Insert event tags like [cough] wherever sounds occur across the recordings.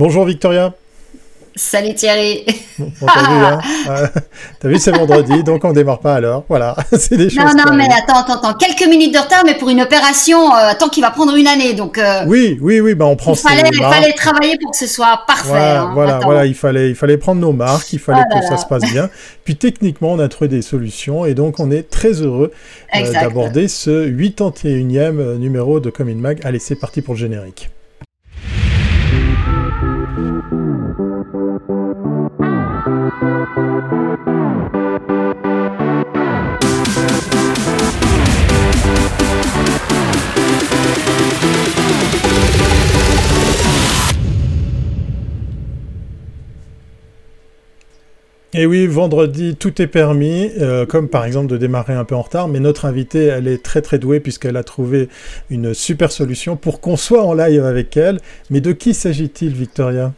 Bonjour Victoria. Salut Thierry. t'as vu, hein [laughs] T'as vu, c'est vendredi, donc on démarre pas l'heure. Voilà, [laughs] c'est des choses. Non, non, mais attends, attends, attends, quelques minutes de retard, mais pour une opération, euh, tant qu'il va prendre une année, donc. Euh, oui, oui, oui, bah on prend. Il fallait, il fallait travailler pour que ce soit parfait. Voilà, hein, voilà, voilà, il fallait, il fallait prendre nos marques, il fallait ah que ça se passe bien. Puis techniquement, on a trouvé des solutions, et donc on est très heureux euh, d'aborder ce 81e numéro de Comin Mag. Allez, c'est parti pour le générique. Et oui, vendredi, tout est permis, euh, comme par exemple de démarrer un peu en retard, mais notre invitée, elle est très très douée puisqu'elle a trouvé une super solution pour qu'on soit en live avec elle. Mais de qui s'agit-il, Victoria?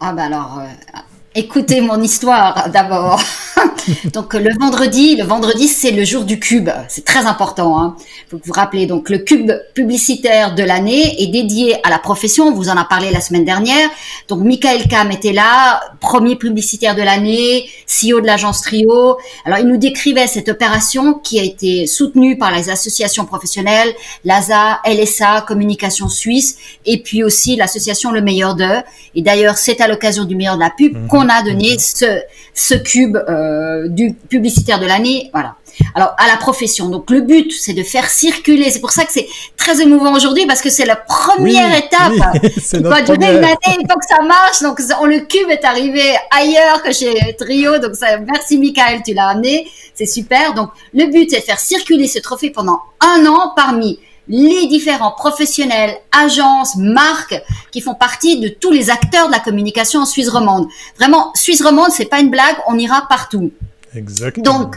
Ah ben alors, euh, écoutez mon histoire d'abord. [laughs] donc le vendredi, le vendredi c'est le jour du cube, c'est très important. Hein. Faut que vous rappelez donc le cube publicitaire de l'année est dédié à la profession. On vous en a parlé la semaine dernière. Donc Michael Kam était là, premier publicitaire de l'année, CEO de l'agence Trio. Alors il nous décrivait cette opération qui a été soutenue par les associations professionnelles, l'ASA, LSA, Communication Suisse, et puis aussi l'association Le Meilleur d'eux. Et d'ailleurs c'est à l'occasion du meilleur de la pub mhm. Qu'on a donné ce ce cube. Euh, du publicitaire de l'année, voilà. Alors à la profession. Donc le but, c'est de faire circuler. C'est pour ça que c'est très émouvant aujourd'hui parce que c'est la première étape. Oui, [laughs] c'est notre durer une année, il faut que ça marche. Donc le cube est arrivé ailleurs que chez Trio. Donc ça, merci Michael, tu l'as amené. C'est super. Donc le but, c'est de faire circuler ce trophée pendant un an parmi les différents professionnels, agences, marques qui font partie de tous les acteurs de la communication en Suisse romande. Vraiment, Suisse romande, c'est pas une blague, on ira partout. Exactement. Donc,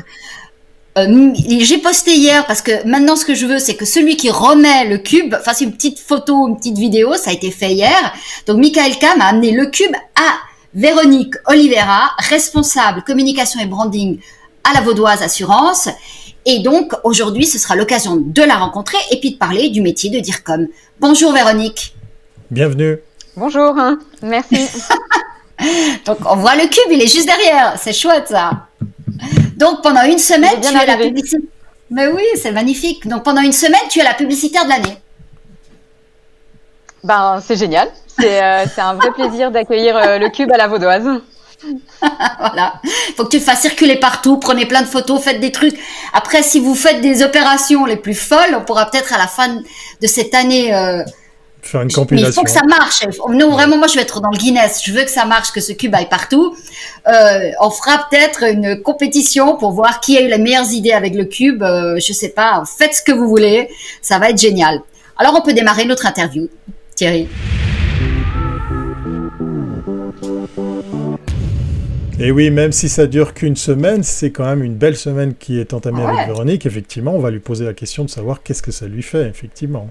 euh, j'ai posté hier parce que maintenant ce que je veux c'est que celui qui remet le cube fasse une petite photo, une petite vidéo, ça a été fait hier. Donc Michael Kam a amené le cube à Véronique Oliveira, responsable communication et branding à la Vaudoise Assurance et donc, aujourd'hui, ce sera l'occasion de la rencontrer et puis de parler du métier de DIRCOM. Bonjour Véronique. Bienvenue. Bonjour, hein. merci. [laughs] donc, on voit le cube, il est juste derrière. C'est chouette, ça. Donc, pendant une semaine, tu es la publicitaire. Mais oui, c'est magnifique. Donc, pendant une semaine, tu es la publicitaire de l'année. Ben, c'est génial. C'est euh, un vrai plaisir d'accueillir euh, le cube à la Vaudoise. [laughs] voilà. Il faut que tu le fasses circuler partout, prenez plein de photos, faites des trucs. Après, si vous faites des opérations les plus folles, on pourra peut-être à la fin de cette année euh, faire une compilation. Mais il faut que ça marche. Non, vraiment, moi, je vais être dans le Guinness. Je veux que ça marche, que ce cube aille partout. Euh, on fera peut-être une compétition pour voir qui a eu les meilleures idées avec le cube. Euh, je sais pas. Faites ce que vous voulez. Ça va être génial. Alors, on peut démarrer notre interview. Thierry. Et oui, même si ça dure qu'une semaine, c'est quand même une belle semaine qui est entamée avec Véronique. Effectivement, on va lui poser la question de savoir qu'est-ce que ça lui fait, effectivement.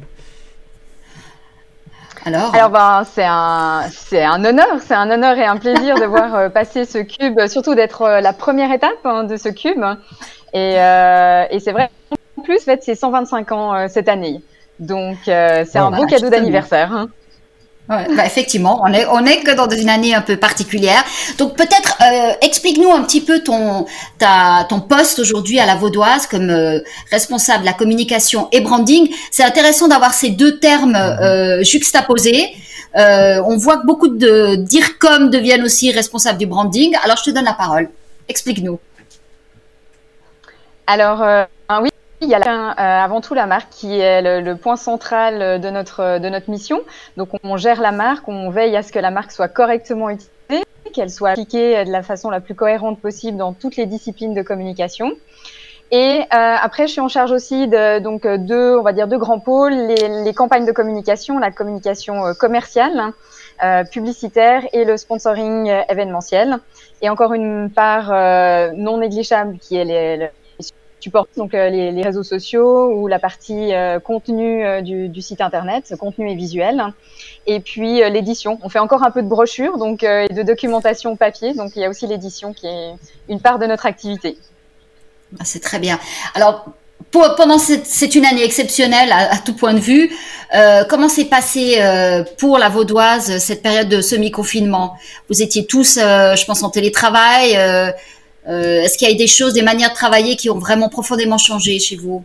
Alors, Alors ben, c'est un, c'est un honneur, c'est un honneur et un plaisir de [laughs] voir euh, passer ce cube, surtout d'être euh, la première étape hein, de ce cube. Et, euh, et c'est vrai, en plus, en fait, c'est 125 ans cette année. Donc, c'est un beau cadeau d'anniversaire. Hein. Ouais, bah effectivement, on est on est que dans une année un peu particulière. Donc peut-être euh, explique-nous un petit peu ton ta ton poste aujourd'hui à la Vaudoise comme euh, responsable de la communication et branding. C'est intéressant d'avoir ces deux termes euh, juxtaposés. Euh, on voit que beaucoup de DIRCOM deviennent aussi responsables du branding. Alors je te donne la parole. Explique-nous. Alors oui, il y a euh, avant tout la marque qui est le, point central de notre, de notre mission. Donc on gère la marque, on veille à ce que la marque soit correctement utilisée, qu'elle soit appliquée de la façon la plus cohérente possible dans toutes les disciplines de communication. Et euh, après, je suis en charge aussi de donc deux, on va dire deux grands pôles les, les campagnes de communication, la communication euh, commerciale, euh, publicitaire et le sponsoring euh, événementiel. Et encore une part non négligeable qui est les, tu portes donc euh, les, réseaux sociaux ou la partie euh, contenu euh, du, site internet, contenu et visuel, et puis l'édition. On fait encore un peu de brochure donc et de documentation papier, donc il y a aussi l'édition qui est une part de notre activité. Ah, c'est très bien. Alors pendant cette, c'est une année exceptionnelle à, tout point de vue. Comment s'est passé pour la Vaudoise cette période de semi-confinement? Vous étiez tous, je pense, en télétravail. Est-ce qu'il y a des choses, des manières de travailler qui ont vraiment profondément changé chez vous?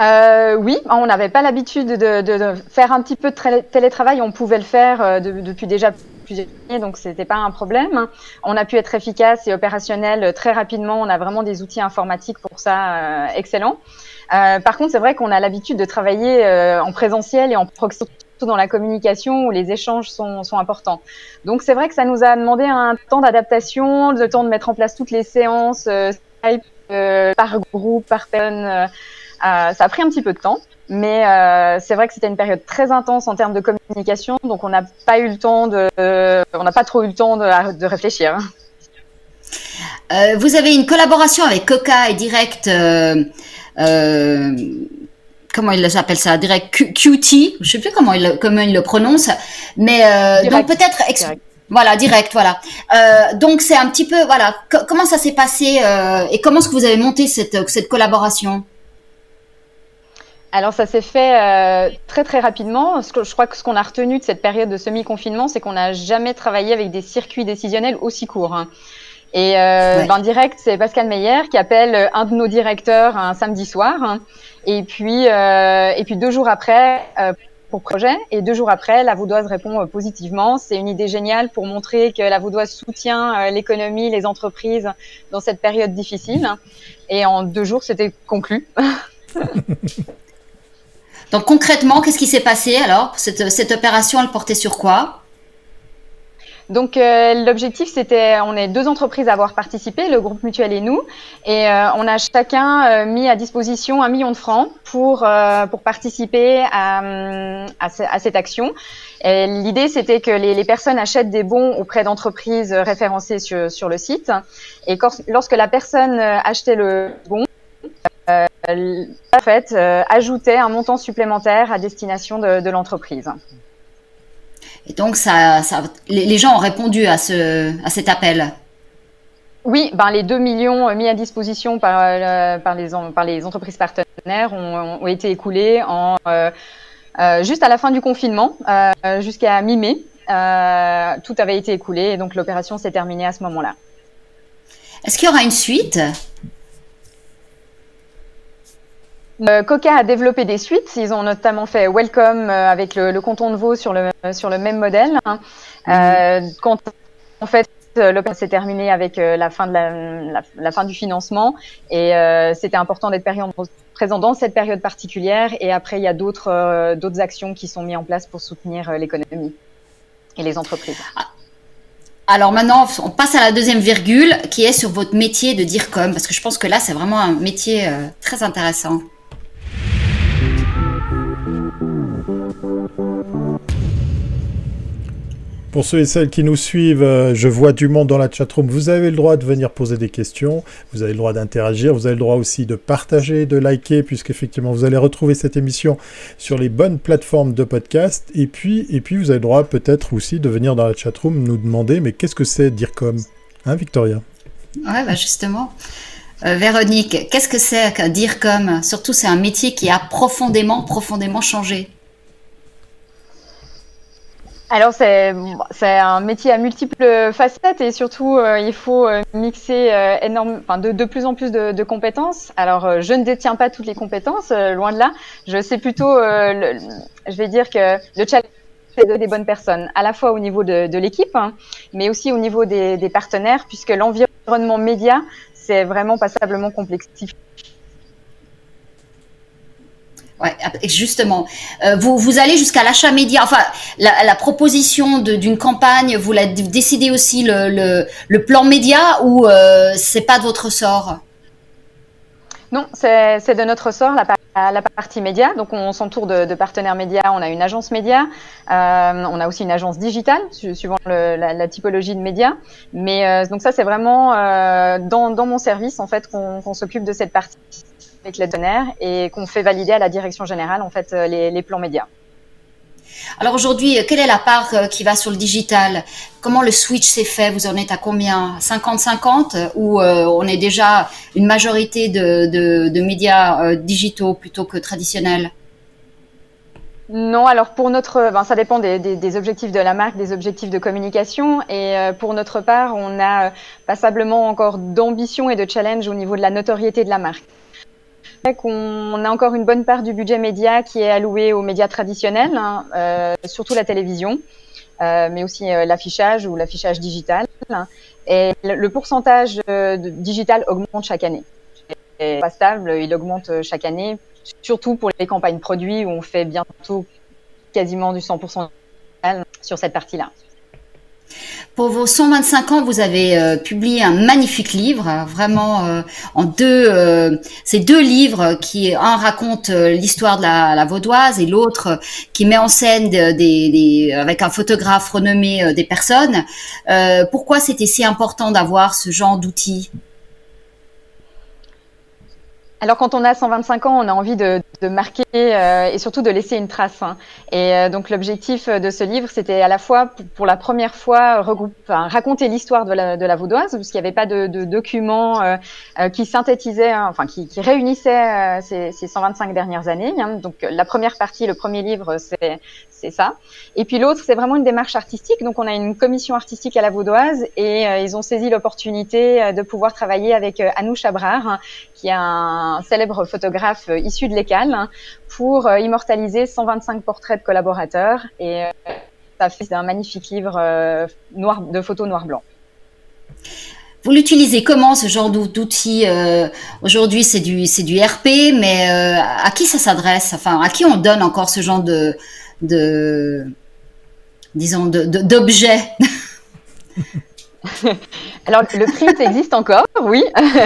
Oui, on n'avait pas l'habitude de, faire un petit peu de télétravail. On pouvait le faire depuis déjà plusieurs années, donc c'était pas un problème. On a pu être efficace et opérationnel très rapidement. On a vraiment des outils informatiques pour ça euh, excellents. Euh, par contre, c'est vrai qu'on a l'habitude de travailler euh, en présentiel et en proximité dans la communication où les échanges sont, importants. Donc c'est vrai que ça nous a demandé un temps d'adaptation, le temps de mettre en place toutes les séances par groupe, par personne. ça a pris un petit peu de temps. Mais euh, c'est vrai que c'était une période très intense en termes de communication, donc on n'a pas eu le temps de, on n'a pas trop eu le temps de, réfléchir. Euh, vous avez une collaboration avec Coca et Direct. Euh, euh, comment il s'appelle ça Direct QT. Je sais plus comment il comment le prononce, mais euh, donc peut-être. Voilà, direct, voilà. Euh, donc c'est un petit peu, voilà, comment ça s'est passé et comment est-ce que vous avez monté cette, cette collaboration? Alors ça s'est fait euh, très très rapidement. Je crois que ce qu'on a retenu de cette période de semi-confinement, c'est qu'on n'a jamais travaillé avec des circuits décisionnels aussi courts. Et euh, ben, direct, c'est Pascal Meyer qui appelle un de nos directeurs un samedi soir. Hein. Et puis euh, et puis deux jours après euh, pour projet et deux jours après, la Vaudoise répond euh, positivement. C'est une idée géniale pour montrer que la Vaudoise soutient l'économie, les entreprises dans cette période difficile. Et en deux jours, c'était conclu. [laughs] Donc concrètement, qu'est-ce qui s'est passé alors? Cette, cette opération, elle portait sur quoi? Donc euh, l'objectif c'était, on est deux entreprises à avoir participé, le groupe mutuel et nous, et euh, on a chacun euh, mis à disposition un million de francs pour pour participer à, à, cette action. L'idée c'était que les, les, personnes achètent des bons auprès d'entreprises référencées sur, sur le site, et lorsque la personne achetait le bon, euh, en fait, euh, ajoutait un montant supplémentaire à destination de, l'entreprise. Et donc, ça, les, gens ont répondu à, ce, à cet appel oui, ben les 2 millions mis à disposition par, euh, par, les, par les entreprises partenaires ont, été écoulés en, juste à la fin du confinement, jusqu'à mi-mai. tout avait été écoulé et donc l'opération s'est terminée à ce moment-là. Est-ce qu'il y aura une suite? Euh, Coca a développé des suites. Ils ont notamment fait Welcome euh, avec le, canton de Vaud sur le, sur le même modèle. Hein. Mhm. Euh, quand en fait l'opération s'est terminée avec la fin de la, la, fin du financement et c'était important d'être présent dans cette période particulière. Et après, il y a d'autres d'autres actions qui sont mises en place pour soutenir l'économie et les entreprises. Ah. Alors maintenant, on passe à la deuxième virgule qui est sur votre métier de dire comme, parce que je pense que là, c'est vraiment un métier très intéressant. Pour ceux et celles qui nous suivent, euh, je vois du monde dans la chatroom. Vous avez le droit de venir poser des questions, vous avez le droit d'interagir, vous avez le droit aussi de partager, de liker, puisqu'effectivement vous allez retrouver cette émission sur les bonnes plateformes de podcast. Et puis, vous avez le droit peut-être aussi de venir dans la chatroom nous demander, mais qu'est-ce que c'est DIRCOM? Hein, Victoria? Ouais, bah justement. Euh, Véronique, qu'est-ce que c'est que DIRCOM? Surtout, c'est un métier qui a profondément, profondément changé. Alors c'est un métier à multiples facettes et surtout euh, il faut euh, mixer euh, énorme, enfin de, de plus en plus de, de compétences. Alors je ne détiens pas toutes les compétences, loin de là. Je sais plutôt, je vais dire que le challenge de des bonnes personnes, à la fois au niveau de, de l'équipe, hein, mais aussi au niveau des, des partenaires, puisque l'environnement média c'est vraiment passablement complexifié Ouais, justement. Euh, vous, vous allez jusqu'à l'achat média. Enfin, la, proposition d'une campagne, vous la décidez aussi le, le, plan média ou euh, c'est pas de votre sort? Non, c'est de notre sort la, la partie média. Donc, on s'entoure de, partenaires médias. On a une agence média. Euh, on a aussi une agence digitale, suivant la, typologie de médias. Mais euh, donc ça, c'est vraiment dans, dans mon service en fait qu'on s'occupe de cette partie avec les données et qu'on fait valider à la direction générale en fait euh, les, plans médias. Alors aujourd'hui, quelle est la part euh, qui va sur le digital? Comment le switch s'est fait? Vous en êtes à combien? 50-50 ou euh, on est déjà une majorité de, médias euh, digitaux plutôt que traditionnels? Non, alors pour notre, ben, ça dépend des, objectifs de la marque, des objectifs de communication. Et pour notre part, on a passablement encore d'ambition et de challenge au niveau de la notoriété de la marque. On a encore une bonne part du budget média qui est alloué aux médias traditionnels, hein, euh, surtout la télévision, euh, mais aussi euh, l'affichage ou l'affichage digital. Et le, pourcentage digital augmente chaque année. Il pas stable, il augmente chaque année, surtout pour les campagnes produits où on fait bientôt quasiment du 100% sur cette partie-là. Pour vos 125 ans, vous avez euh, publié un magnifique livre, vraiment euh, en deux. Euh, ces deux livres qui un raconte l'histoire de la, vaudoise et l'autre qui met en scène avec un photographe renommé des personnes. pourquoi c'était si important d'avoir ce genre d'outils? Alors quand on a 125 ans, on a envie de, de marquer euh, et surtout de laisser une trace. Hein. Et euh, donc l'objectif de ce livre, c'était à la fois pour, la première fois regroupe, enfin, raconter l'histoire de la, de la vaudoise, parce qu'il n'y avait pas de, de documents euh, euh qui synthétisaient, hein, enfin qui, qui réunissaient ces, ces, 125 dernières années. Hein. Donc la première partie, le premier livre, c'est c'est ça. Et puis l'autre, c'est vraiment une démarche artistique. Donc on a une commission artistique à la Vaudoise et euh, ils ont saisi l'opportunité euh, de pouvoir travailler avec euh, Anouche Abrar, hein, qui est un célèbre photographe issu de l'ECAL, hein, pour immortaliser 125 portraits de collaborateurs. Et ça fait un magnifique livre noir, de photos noir-blanc. Vous l'utilisez comment ce genre d'outil Aujourd'hui, c'est du du RP, mais à qui ça s'adresse? Enfin, à qui on donne encore ce genre de de disons d'objets? [laughs] [laughs] Alors le print existe encore, oui.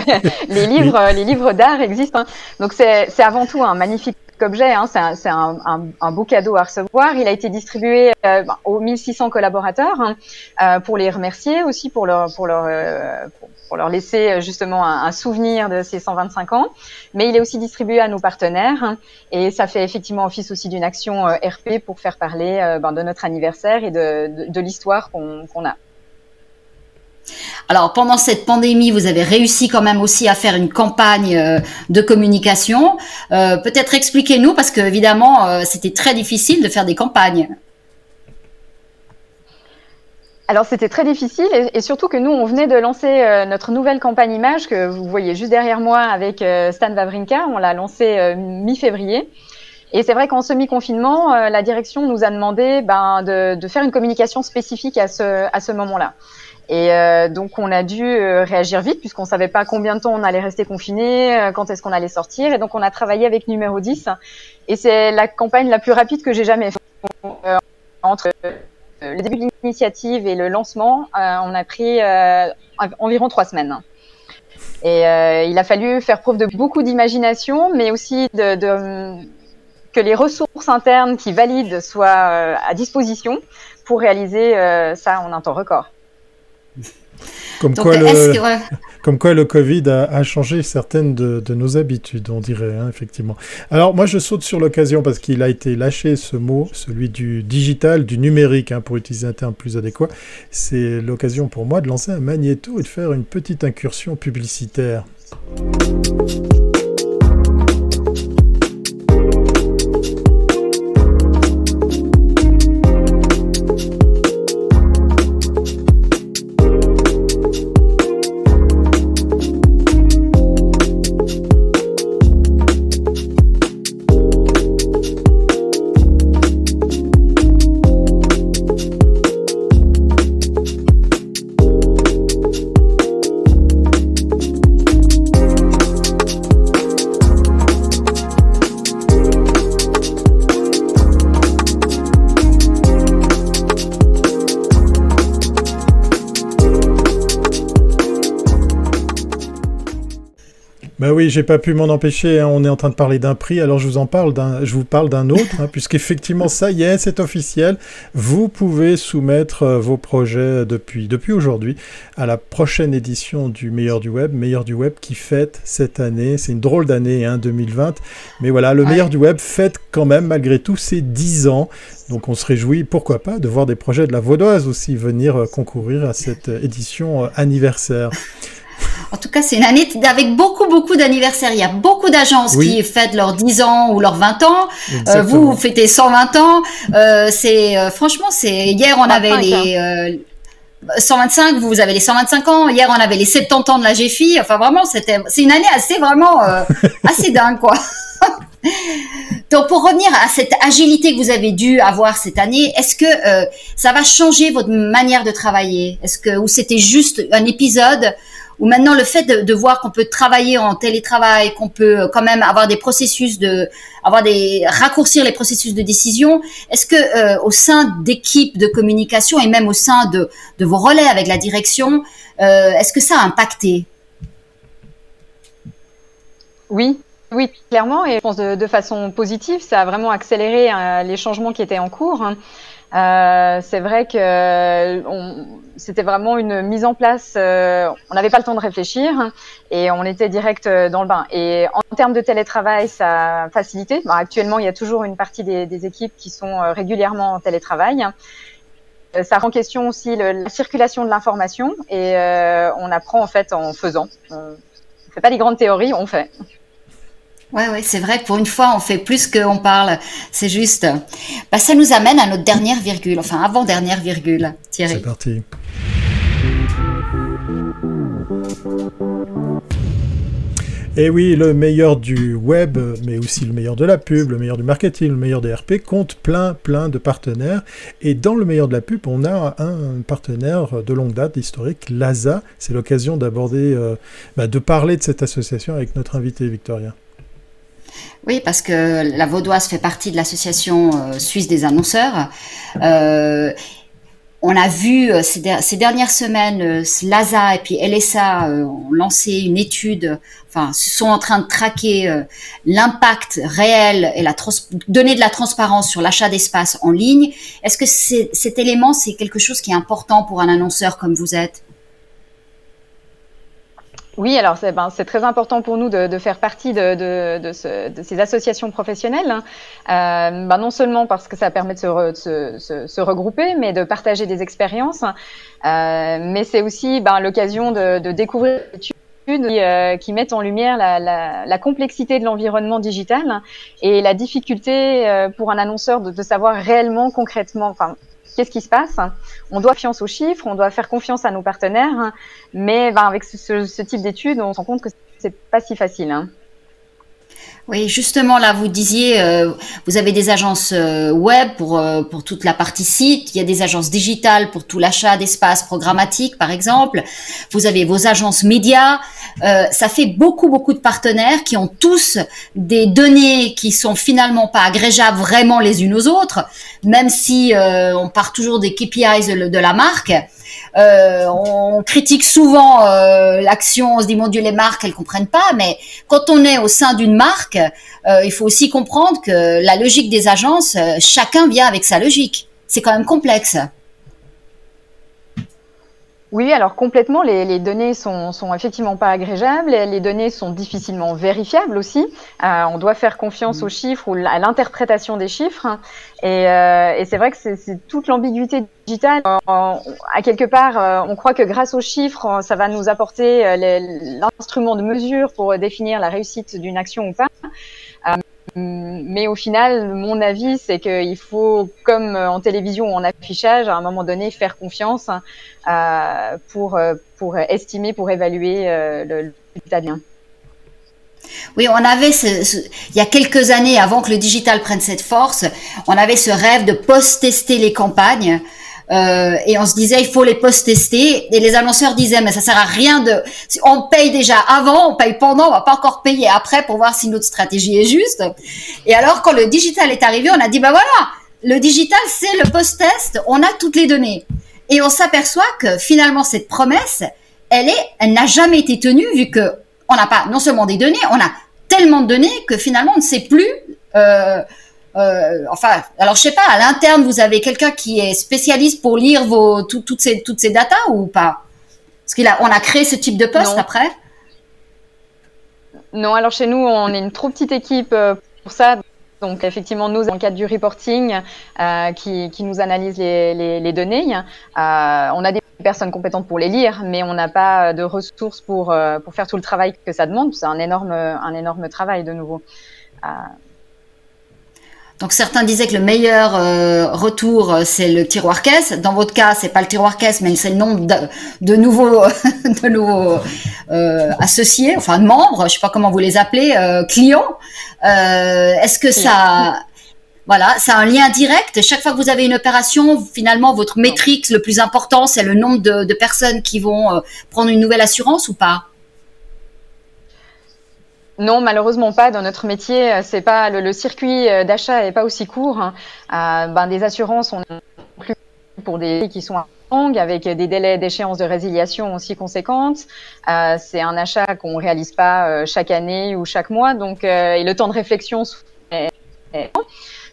[laughs] les livres, les livres d'art existent. Hein. Donc c'est avant tout un magnifique objet. Hein. C'est un, un, beau cadeau à recevoir. Il a été distribué euh, bah, aux 1600 collaborateurs hein, euh, pour les remercier aussi pour leur pour leur euh, pour leur laisser justement un, souvenir de ces 125 ans. Mais il est aussi distribué à nos partenaires hein, et ça fait effectivement office aussi d'une action RP pour faire parler ben, de notre anniversaire et de, de, l'histoire qu'on a. Alors pendant cette pandémie, vous avez réussi quand même aussi à faire une campagne de communication. Peut-être expliquez-nous parce que évidemment c'était très difficile de faire des campagnes. Alors c'était très difficile et, surtout que nous on venait de lancer euh, notre nouvelle campagne image que vous voyez juste derrière moi avec euh, Stan Wawrinka. On l'a lancée euh, mi-février. Et c'est vrai qu'en semi-confinement, la direction nous a demandé ben, de, faire une communication spécifique à ce moment-là. Et donc on a dû réagir vite puisqu'on savait pas combien de temps on allait rester confiné, quand est-ce qu'on allait sortir. Et donc on a travaillé avec numéro 10. Et c'est la campagne la plus rapide que j'ai jamais faite. entre le début de l'initiative et le lancement, euh, on a pris euh, environ trois semaines. Et euh, il a fallu faire preuve de beaucoup d'imagination, mais aussi de, que les ressources internes qui valident soient à disposition pour réaliser ça en un temps record. [laughs] Comme, quoi le, [laughs] comme quoi le Covid a, changé certaines de, nos habitudes, on dirait, hein, effectivement. Alors moi je saute sur l'occasion parce qu'il a été lâché ce mot, celui du digital, du numérique, hein, pour utiliser un terme plus adéquat. C'est l'occasion pour moi de lancer un magnéto et de faire une petite incursion publicitaire. Bah oui, j'ai pas pu m'en empêcher. Hein. On est en train de parler d'un prix, alors je vous en parle d'un, je vous parle d'un autre, hein, [laughs] puisqu'effectivement ça y est, c'est officiel. Vous pouvez soumettre euh, vos projets depuis depuis aujourd'hui à la prochaine édition du Meilleur du Web, Meilleur du Web qui fête cette année. C'est une drôle d'année, hein, 2020, mais voilà, le Meilleur du Web fête quand même malgré tout ses 10 ans. Donc on se réjouit, pourquoi pas, de voir des projets de la Vaudoise aussi venir euh, concourir à cette euh, édition anniversaire. En tout cas, c'est une année avec beaucoup, beaucoup d'anniversaires. Il y a beaucoup d'agences qui fêtent leurs 10 ans ou leurs 20 ans. Euh, vous, vous fêtez 120 ans. Euh, c'est euh, franchement, c'est hier on avait les 125. Vous, avez les 125 ans. Hier on avait les 70 ans de la GFI. Enfin vraiment, c'était c'est une année assez vraiment assez dingue quoi. [laughs] Donc pour revenir à cette agilité que vous avez dû avoir cette année, est-ce que ça va changer votre manière de travailler? Est-ce que ou c'était juste un épisode ou maintenant le fait de, voir qu'on peut travailler en télétravail, qu'on peut quand même avoir des processus de, avoir des raccourcir les processus de décision. Est-ce que euh, au sein d'équipes de communication et même au sein de, de vos relais avec la direction, euh, est-ce que ça a impacté? Oui, oui, clairement, et je pense de, façon positive, ça a vraiment accéléré euh, les changements qui étaient en cours. Hein. Euh, c'est vrai que c'était vraiment une mise en place. Euh, on n'avait pas le temps de réfléchir et on était direct euh, dans le bain. Et en termes de télétravail, ça a facilité. actuellement, il y a toujours une partie des, des équipes qui sont régulièrement en télétravail. Ça rend question aussi le, la circulation de l'information et on apprend en fait en faisant. On ne fait pas des grandes théories, on fait. Ouais, ouais, c'est vrai pour une fois, on fait plus qu'on parle. C'est juste. Bah, ça nous amène à notre dernière virgule, enfin avant-dernière virgule, Thierry. C'est parti. Et oui, le meilleur du web, mais aussi le meilleur de la pub, le meilleur du marketing, le meilleur des RP, compte plein, plein de partenaires. Et dans le meilleur de la pub, on a un partenaire de longue date, historique, LASA. C'est l'occasion d'aborder, euh, bah, de parler de cette association avec notre invité Victoria. Oui, parce que la Vaudoise fait partie de l'association euh, suisse des annonceurs. Euh, on a vu euh, ces, dernières semaines, LASA et puis LSA ont lancé une étude, enfin, sont en train de traquer l'impact réel et la donner de la transparence sur l'achat d'espace en ligne. Est-ce que cet élément, c'est quelque chose qui est important pour un annonceur comme vous êtes? Oui, alors c'est ben, très important pour nous de, de faire partie de, de, de, ce, de, ces associations professionnelles, hein. euh, ben, non seulement parce que ça permet de se, se, se, regrouper, mais de partager des expériences, euh, mais c'est aussi ben, l'occasion de, découvrir qui, euh, qui, mettent en lumière la, complexité de l'environnement digital et la difficulté euh, pour un annonceur de, savoir réellement, concrètement, qu'est-ce qui se passe On doit confiance aux chiffres, on doit faire confiance à nos partenaires, mais ben, avec ce, ce type d'études, on se rend compte que c'est pas si facile. Hein. Oui, justement, là, vous disiez, euh, vous avez des agences euh, web pour, euh, pour toute la partie site, il y a des agences digitales pour tout l'achat d'espace programmatique, par exemple, vous avez vos agences médias, ça fait beaucoup, beaucoup de partenaires qui ont tous des données qui sont finalement pas agrégeables vraiment les unes aux autres, même si on part toujours des KPIs de la marque. On critique souvent l'action, on se dit mon Dieu les marques elles comprennent pas, mais quand on est au sein d'une marque, euh, il faut aussi comprendre que la logique des agences, chacun vient avec sa logique. C'est quand même complexe. Oui, alors complètement, les, les, données sont, sont effectivement pas agrégeables, les données sont difficilement vérifiables aussi. Euh, on doit faire confiance mmh. aux chiffres ou à l'interprétation des chiffres. Et, euh, et c'est vrai que c'est toute l'ambiguïté digitale. Euh, à quelque part, euh, on croit que grâce aux chiffres, ça va nous apporter l'instrument de mesure pour définir la réussite d'une action ou pas. Mais au final, mon avis, c'est qu'il faut, comme en télévision ou en affichage, à un moment donné, faire confiance euh, pour, pour estimer, pour évaluer euh, le résultat. Oui, on avait ce, il y a quelques années, avant que le digital prenne cette force, on avait ce rêve de post-tester les campagnes euh, et on se disait il faut les post-tester et les annonceurs disaient mais ça sert à rien de on paye déjà avant on paye pendant on va pas encore payer après pour voir si notre stratégie est juste. Et alors quand le digital est arrivé on a dit bah voilà le digital c'est le post-test on a toutes les données. Et on s'aperçoit que finalement cette promesse elle est elle n'a jamais été tenue vu que on n'a pas non seulement des données, on a tellement de données que finalement on ne sait plus. Euh, euh, enfin, alors je sais pas, à l'interne, vous avez quelqu'un qui est spécialiste pour lire vos toutes ces toutes ces datas ou pas? Parce qu'il a, on a créé ce type de poste après. Non, alors chez nous, on est une trop petite équipe euh, pour ça. Donc effectivement, nous, dans le cadre du reporting, euh, qui, qui, nous analyse les, les, les données, euh, on a des personnes compétentes pour les lire, mais on n'a pas de ressources pour, pour faire tout le travail que ça demande. C'est un énorme, un énorme travail de nouveau. Euh, donc certains disaient que le meilleur euh, retour euh, c'est le tiroir caisse. Dans votre cas, c'est pas le tiroir caisse, mais c'est le nombre de, de nouveaux, [laughs] de nouveaux euh, associés, enfin membres, je sais pas comment vous les appelez, euh, clients. Euh, Est-ce que ça, voilà, c'est un lien direct? Chaque fois que vous avez une opération, finalement, votre métrique le plus important, c'est le nombre de, de, personnes qui vont euh, prendre une nouvelle assurance ou pas? Non, malheureusement pas. Dans notre métier, c'est pas le, le circuit d'achat est pas aussi court. Hein. Euh, ben, des assurances, on plus pour des qui sont longues, avec des délais d'échéance de résiliation aussi conséquentes. Euh, c'est un achat qu'on réalise pas euh, chaque année ou chaque mois, donc euh, et le temps de réflexion est, est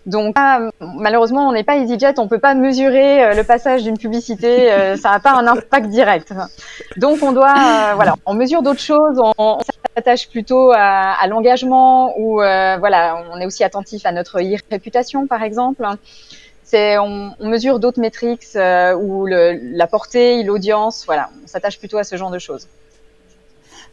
donc malheureusement, on n'est pas EasyJet, on peut pas mesurer euh, le passage d'une publicité, euh, ça n'a pas un impact direct. Donc on doit, euh, voilà, on mesure d'autres choses, on, s'attache plutôt à, l'engagement ou voilà, on est aussi attentif à notre réputation par exemple. On, on mesure d'autres métriques ou la portée, l'audience, voilà, on s'attache plutôt à ce genre de choses.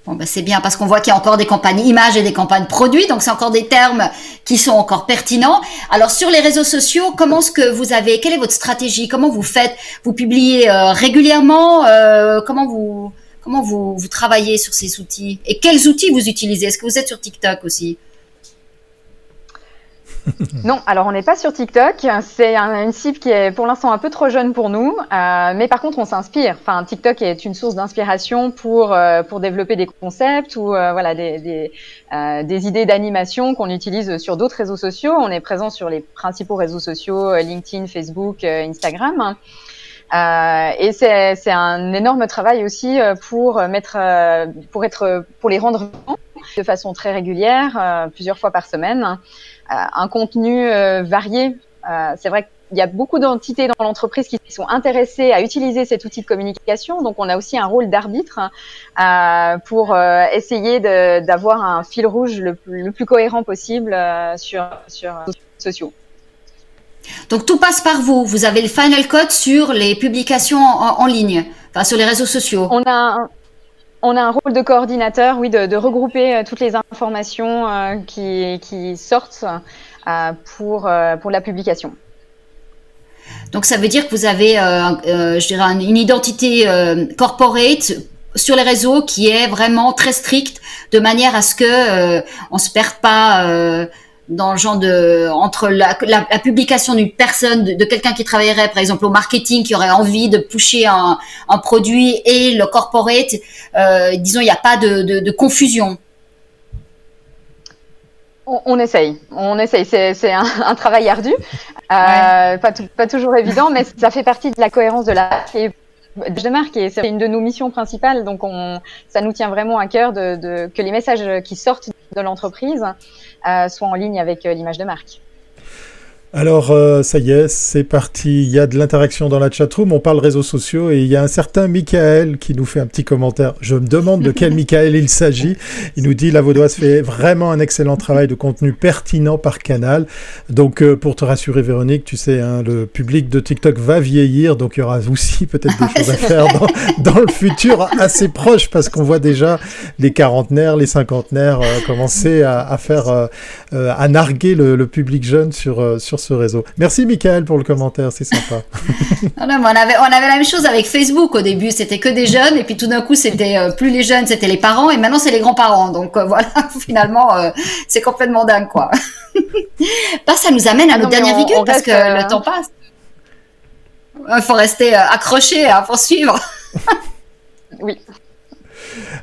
Bon, ben c'est bien parce qu'on voit qu'il y a encore des campagnes images et des campagnes produits, donc c'est encore des termes qui sont encore pertinents. Alors sur les réseaux sociaux, comment est-ce que vous avez, quelle est votre stratégie? Comment vous faites? Vous publiez euh, régulièrement euh, Comment vous comment vous, vous travaillez sur ces outils? Et quels outils vous utilisez? Est-ce que vous êtes sur TikTok aussi? Non, alors on n'est pas sur TikTok. C'est un, une cible qui est pour l'instant un peu trop jeune pour nous, euh, mais par contre on s'inspire. Enfin, TikTok est une source d'inspiration pour euh, pour développer des concepts ou euh, voilà des des, euh, des idées d'animation qu'on utilise sur d'autres réseaux sociaux. On est présent sur les principaux réseaux sociaux LinkedIn, Facebook, Instagram. Euh, et c'est un énorme travail aussi pour mettre, pour être, pour les rendre de façon très régulière, plusieurs fois par semaine. Euh, un contenu euh, varié. Euh, c'est vrai qu'il y a beaucoup d'entités dans l'entreprise qui sont intéressées à utiliser cet outil de communication. Donc, on a aussi un rôle d'arbitre euh, pour essayer d'avoir un fil rouge le, le, plus cohérent possible sur sur sociaux. Donc, tout passe par vous. Vous avez le final code sur les publications en, en ligne, enfin sur les réseaux sociaux. On a on a un rôle de coordinateur, oui, de, regrouper euh, toutes les informations euh, qui, sortent euh, pour, pour la publication. Donc ça veut dire que vous avez, je dirais, une identité corporate sur les réseaux qui est vraiment très stricte, de manière à ce que on se perde pas dans le genre de entre la, la, la publication d'une personne, de, de quelqu'un qui travaillerait par exemple au marketing, qui aurait envie de pusher un, un produit et le corporate, euh, disons il n'y a pas de, de, de confusion. On, on, essaye, on essaye. C'est un, [laughs] un, travail ardu, euh, ouais. pas, pas, toujours évident, mais ça fait partie de la cohérence de la et de marque et c'est une de nos missions principales. Donc, on, ça nous tient vraiment à cœur de, que les messages qui sortent de l'entreprise euh, soient en ligne avec euh, l'image de marque. Alors, euh, ça y est, c'est parti. Il y a de l'interaction dans la chatroom. On parle réseaux sociaux et il y a un certain Michael qui nous fait un petit commentaire. Je me demande de quel [laughs] Michael il s'agit. Il nous dit la Vaudoise fait vraiment un excellent travail de contenu pertinent par canal. Donc, euh, pour te rassurer, Véronique, tu sais, hein, le public de TikTok va vieillir. Donc, il y aura aussi peut-être des [laughs] choses à faire dans, dans, le futur assez proche parce qu'on voit déjà les quarantenaires, les cinquantenaires euh, commencer à, à faire, euh, à narguer le, le, public jeune sur, sur ce réseau. Merci Michael pour le commentaire, c'est sympa. [laughs] non, non, on, avait, on avait la même chose avec Facebook au début, c'était que des jeunes, et puis tout d'un coup, c'était euh, plus les jeunes, c'était les parents, et maintenant c'est les grands-parents. Donc euh, [laughs] voilà, finalement, euh, c'est complètement dingue, quoi. [laughs] bah, ça nous amène à ah, notre dernière virgule, parce que euh... le temps passe. Il faut rester accroché hein, pour suivre. oui.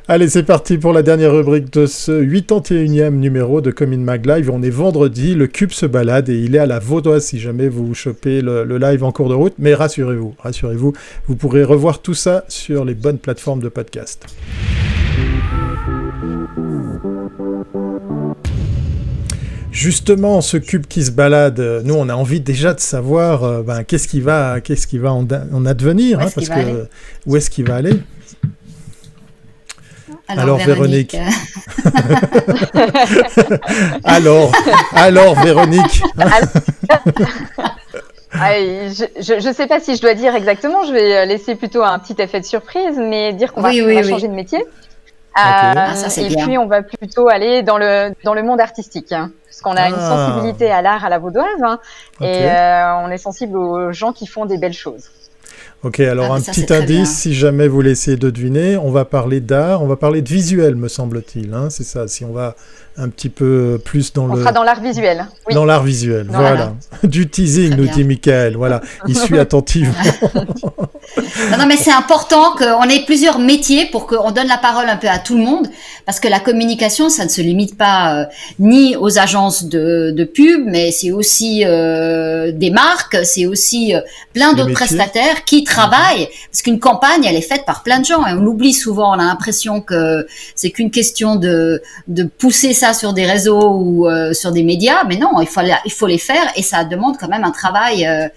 Allez, c'est parti pour la dernière rubrique de ce 81e numéro de Comin Mag Live. On est vendredi, le cube se balade et il est à la Vaudoise si jamais vous chopez le, le live en cours de route. Mais rassurez-vous, rassurez-vous, vous pourrez revoir tout ça sur les bonnes plateformes de podcast. Justement, ce cube qui se balade, nous on a envie déjà de savoir euh, ben, qu'est-ce qui va, qu'est-ce qui va en, advenir, hein, parce que où est-ce qu'il va aller? Alors, Véronique. alors, alors Véronique. [laughs] je ne sais pas si je dois dire exactement, je vais laisser plutôt un petit effet de surprise, mais dire qu'on va, changer de métier. Euh, ah, et puis on va plutôt aller dans le, dans le monde artistique, hein, parce qu'on a une ah. sensibilité à l'art à la vaudoise, hein, et euh, on est sensible aux gens qui font des belles choses. Ok, alors ah, un petit indice, si jamais vous laissez de deviner, on va parler d'art, on va parler de visuel, me semble-t-il. Hein, c'est ça, si on va un petit peu plus dans on le... sera dans l'art visuel. Oui. Dans l'art visuel, voilà. [laughs] Du teasing, nous dit Michael. Voilà, il suit [laughs] attentivement. non, mais c'est important qu'on ait plusieurs métiers pour qu'on donne la parole un peu à tout le monde, parce que la communication, ça ne se limite pas euh, ni aux agences de, de pub, mais c'est aussi euh, des marques, c'est aussi euh, plein d'autres prestataires qui travaillent, parce qu'une campagne, elle est faite par plein de gens, et on l'oublie souvent, on a l'impression que c'est qu'une question de, de pousser ça sur des réseaux ou euh, sur des médias, mais non, il faut, il faut les faire et ça demande quand même un travail. Euh,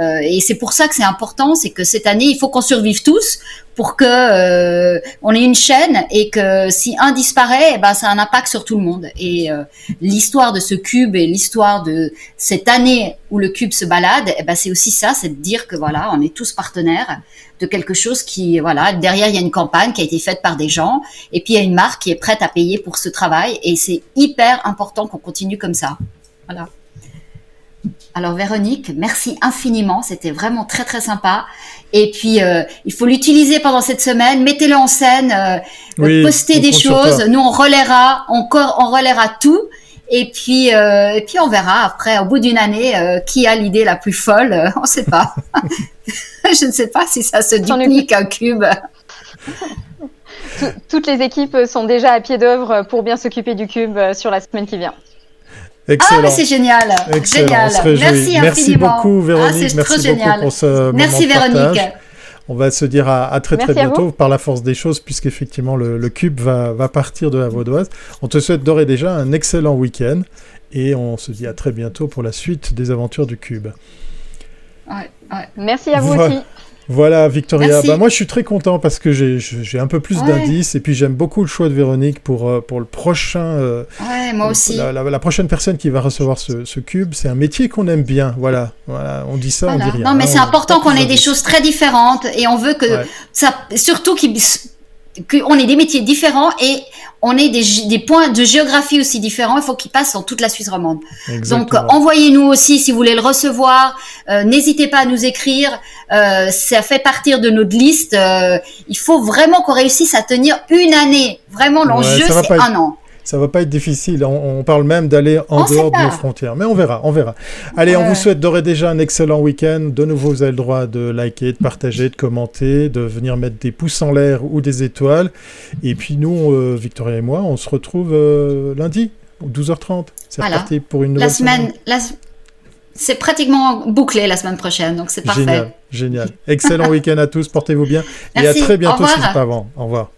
euh, et c'est pour ça que c'est important, c'est que cette année, il faut qu'on survive tous pour que on ait une chaîne et que si un disparaît, eh ben ça a un impact sur tout le monde. Et l'histoire de ce cube et l'histoire de cette année où le cube se balade, eh ben c'est aussi ça, c'est de dire que voilà, on est tous partenaires de quelque chose qui, voilà, derrière il y a une campagne qui a été faite par des gens, et puis il y a une marque qui est prête à payer pour ce travail, et c'est hyper important qu'on continue comme ça. Voilà. Alors Véronique, merci infiniment, c'était vraiment très très sympa. Et puis euh, il faut l'utiliser pendant cette semaine, mettez-le en scène, euh, postez des choses, nous on relaiera, on, on relaiera tout. Et puis, euh, et puis on verra après, au bout d'une année, qui a l'idée la plus folle. [laughs] on ne sait pas. [laughs] je ne sais pas si ça se duplique un cube. Toutes les équipes sont déjà à pied d'œuvre pour bien s'occuper du cube sur la semaine qui vient. Excellent. Ah, mais c'est génial. Génial. Merci, Merci beaucoup, Véronique. Ah, Merci beaucoup pour ce Merci, Véronique. On va se dire à, très très bientôt par la force des choses, puisqu'effectivement le, le cube va, va, partir de la Vaudoise. On te souhaite d'ores et déjà un excellent week-end et on se dit à très bientôt pour la suite des aventures du cube. Merci à vous aussi. Voilà, Victoria. Bah, moi, je suis très content parce que j'ai un peu plus d'indices et puis j'aime beaucoup le choix de Véronique pour, euh, pour le prochain. Euh, ouais, moi aussi. La, prochaine personne qui va recevoir ce, cube, c'est un métier qu'on aime bien. Voilà, voilà, on dit ça, on dit rien. Non, mais c'est important qu'on ait des choses très différentes et on veut que ça, surtout qu'on ait des métiers différents et on est des, des, points de géographie aussi différents. Il faut qu'ils passent dans toute la Suisse romande. Donc, envoyez-nous aussi si vous voulez le recevoir. Euh, n'hésitez pas à nous écrire. Euh, ça fait partir de notre liste. Euh, il faut vraiment qu'on réussisse à tenir une année. Vraiment, l'enjeu, c'est un an ça va pas être difficile. On, parle même d'aller en dehors de nos frontières. Mais on verra, on verra. Allez, on vous souhaite d'ores et déjà un excellent week-end. De nouveau, vous avez le droit de liker, de partager, de commenter, de venir mettre des pouces en l'air ou des étoiles. Et puis nous, euh, Victoria et moi, on se retrouve euh, lundi, 12h30. C'est reparti pour une nouvelle la semaine. C'est pratiquement bouclé la semaine prochaine, donc c'est parfait. Génial, génial. Excellent [laughs] week-end à tous, portez-vous bien. et à très bientôt si ce pas avant. Au revoir.